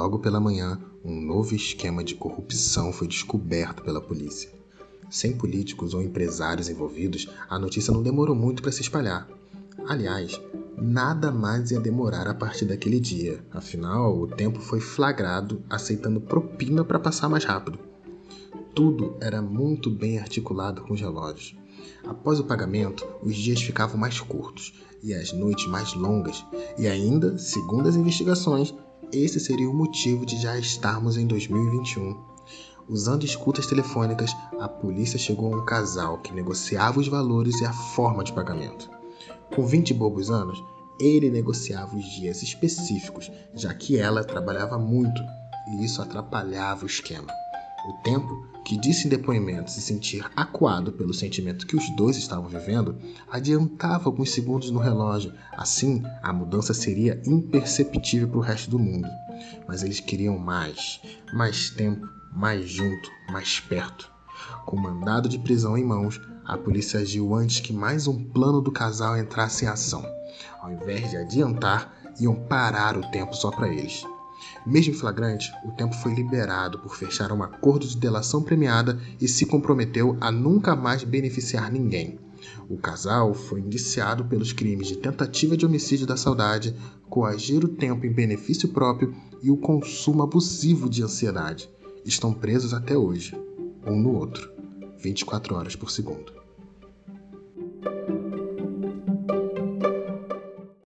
logo pela manhã, um novo esquema de corrupção foi descoberto pela polícia. Sem políticos ou empresários envolvidos, a notícia não demorou muito para se espalhar. Aliás, nada mais ia demorar a partir daquele dia, afinal, o tempo foi flagrado aceitando propina para passar mais rápido. Tudo era muito bem articulado com os relógios. Após o pagamento, os dias ficavam mais curtos e as noites mais longas, e ainda, segundo as investigações, esse seria o motivo de já estarmos em 2021. Usando escutas telefônicas, a polícia chegou a um casal que negociava os valores e a forma de pagamento. Com 20 e bobos anos, ele negociava os dias específicos, já que ela trabalhava muito e isso atrapalhava o esquema. O tempo, que disse em depoimento se sentir acuado pelo sentimento que os dois estavam vivendo, adiantava alguns segundos no relógio. Assim, a mudança seria imperceptível para o resto do mundo. Mas eles queriam mais, mais tempo mais junto, mais perto. Com mandado de prisão em mãos, a polícia agiu antes que mais um plano do casal entrasse em ação. Ao invés de adiantar, iam parar o tempo só para eles. Mesmo em flagrante, o tempo foi liberado por fechar um acordo de delação premiada e se comprometeu a nunca mais beneficiar ninguém. O casal foi indiciado pelos crimes de tentativa de homicídio da saudade, coagir o tempo em benefício próprio e o consumo abusivo de ansiedade estão presos até hoje, um no outro, 24 horas por segundo.